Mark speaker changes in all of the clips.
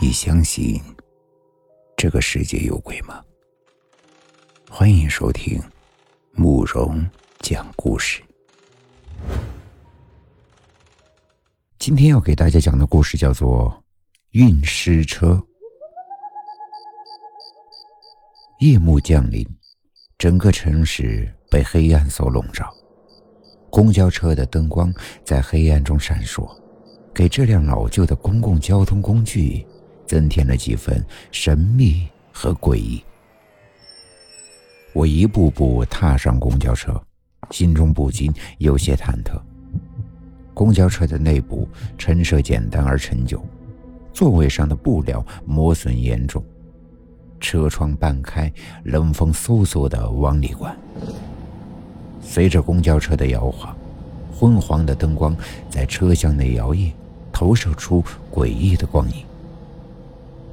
Speaker 1: 你相信这个世界有鬼吗？欢迎收听慕容讲故事。今天要给大家讲的故事叫做《运尸车》。夜幕降临，整个城市被黑暗所笼罩，公交车的灯光在黑暗中闪烁，给这辆老旧的公共交通工具。增添了几分神秘和诡异。我一步步踏上公交车，心中不禁有些忐忑。公交车的内部陈设简单而陈旧，座位上的布料磨损严重，车窗半开，冷风嗖嗖的往里灌。随着公交车的摇晃，昏黄的灯光在车厢内摇曳，投射出诡异的光影。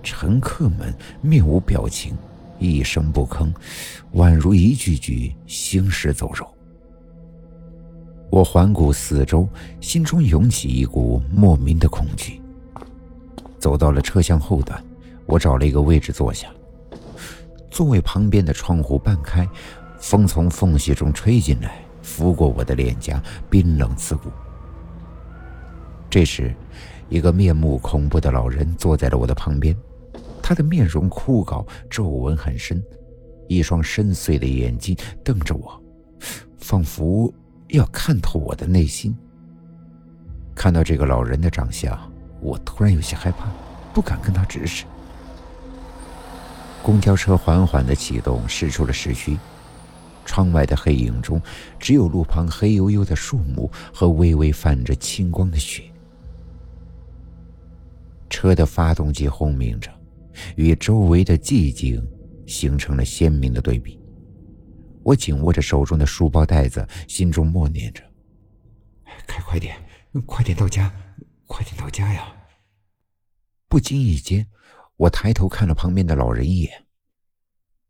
Speaker 1: 乘客们面无表情，一声不吭，宛如一具具行尸走肉。我环顾四周，心中涌起一股莫名的恐惧。走到了车厢后端，我找了一个位置坐下。座位旁边的窗户半开，风从缝隙中吹进来，拂过我的脸颊，冰冷刺骨。这时，一个面目恐怖的老人坐在了我的旁边。他的面容枯槁，皱纹很深，一双深邃的眼睛瞪着我，仿佛要看透我的内心。看到这个老人的长相，我突然有些害怕，不敢跟他直视。公交车缓缓的启动，驶出了市区。窗外的黑影中，只有路旁黑黝黝的树木和微微泛着青光的雪。车的发动机轰鸣着。与周围的寂静形成了鲜明的对比。我紧握着手中的书包带子，心中默念着：“开快点，快点到家，快点到家呀！”不经意间，我抬头看了旁边的老人一眼：“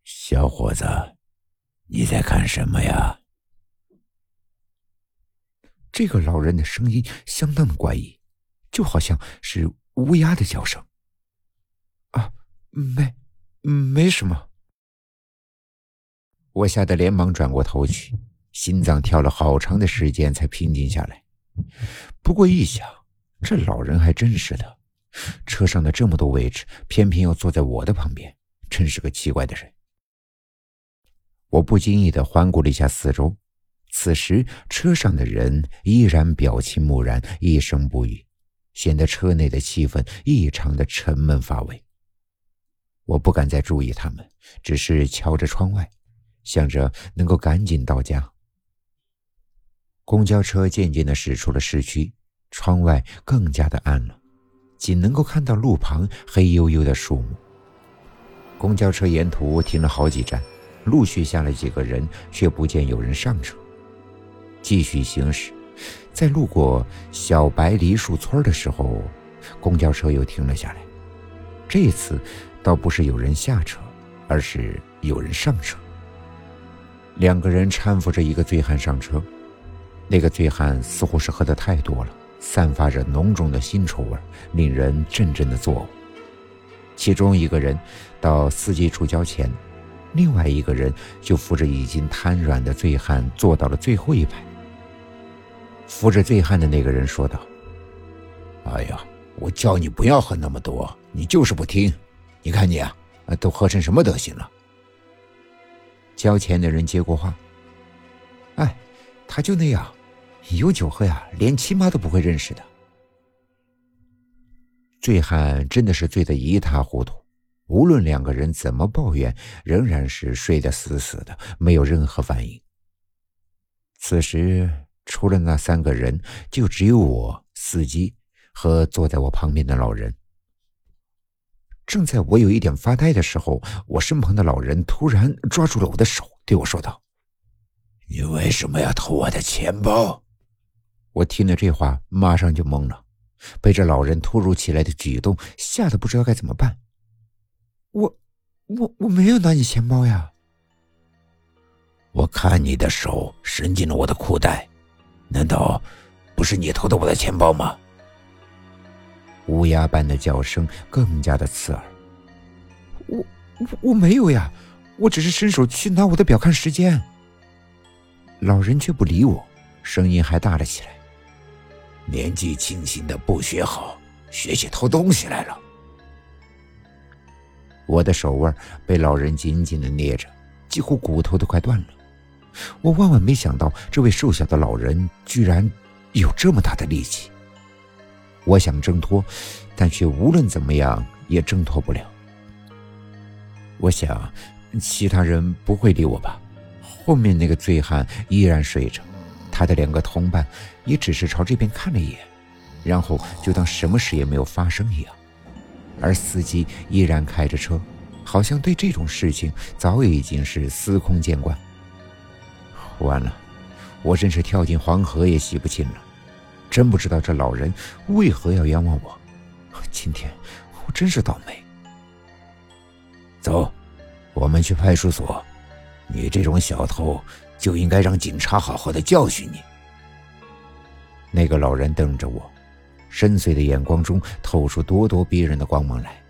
Speaker 1: 小伙子，你在看什么呀？”这个老人的声音相当的怪异，就好像是乌鸦的叫声。啊没，没什么。我吓得连忙转过头去，心脏跳了好长的时间才平静下来。不过一想，这老人还真是的，车上的这么多位置，偏偏要坐在我的旁边，真是个奇怪的人。我不经意的环顾了一下四周，此时车上的人依然表情木然，一声不语，显得车内的气氛异常的沉闷乏味。我不敢再注意他们，只是瞧着窗外，想着能够赶紧到家。公交车渐渐的驶出了市区，窗外更加的暗了，仅能够看到路旁黑黝黝的树木。公交车沿途停了好几站，陆续下来几个人，却不见有人上车。继续行驶，在路过小白梨树村的时候，公交车又停了下来。这次。倒不是有人下车，而是有人上车。两个人搀扶着一个醉汉上车，那个醉汉似乎是喝的太多了，散发着浓重的腥臭味，令人阵阵的作呕。其中一个人到司机处交钱，另外一个人就扶着已经瘫软的醉汉坐到了最后一排。扶着醉汉的那个人说道：“
Speaker 2: 哎呀，我叫你不要喝那么多，你就是不听。”你看你啊，都喝成什么德行了？
Speaker 1: 交钱的人接过话：“哎，他就那样，有酒喝呀，连亲妈都不会认识的。”醉汉真的是醉得一塌糊涂，无论两个人怎么抱怨，仍然是睡得死死的，没有任何反应。此时，除了那三个人，就只有我、司机和坐在我旁边的老人。正在我有一点发呆的时候，我身旁的老人突然抓住了我的手，对我说道：“
Speaker 2: 你为什么要偷我的钱包？”
Speaker 1: 我听了这话，马上就懵了，被这老人突如其来的举动吓得不知道该怎么办。我、我、我没有拿你钱包呀！
Speaker 2: 我看你的手伸进了我的裤袋，难道不是你偷的我的钱包吗？
Speaker 1: 乌鸦般的叫声更加的刺耳。
Speaker 2: 我我我没有呀，我只是伸手去拿我的表看时间。
Speaker 1: 老人却不理我，声音还大了起来。
Speaker 2: 年纪轻轻的不学好，学起偷东西来了。
Speaker 1: 我的手腕被老人紧紧的捏着，几乎骨头都快断了。我万万没想到，这位瘦小的老人居然有这么大的力气。我想挣脱，但却无论怎么样也挣脱不了。我想，其他人不会理我吧？后面那个醉汉依然睡着，他的两个同伴也只是朝这边看了一眼，然后就当什么事也没有发生一样。而司机依然开着车，好像对这种事情早已经是司空见惯。完了，我真是跳进黄河也洗不清了。真不知道这老人为何要冤枉我。今天我真是倒霉。
Speaker 2: 走，我们去派出所。你这种小偷就应该让警察好好的教训你。
Speaker 1: 那个老人瞪着我，深邃的眼光中透出咄咄逼人的光芒来，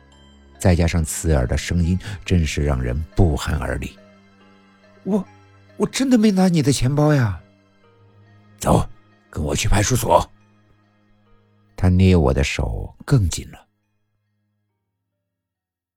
Speaker 1: 再加上刺耳的声音，真是让人不寒而栗。
Speaker 2: 我，我真的没拿你的钱包呀。走，跟我去派出所。
Speaker 1: 他捏我的手更紧了。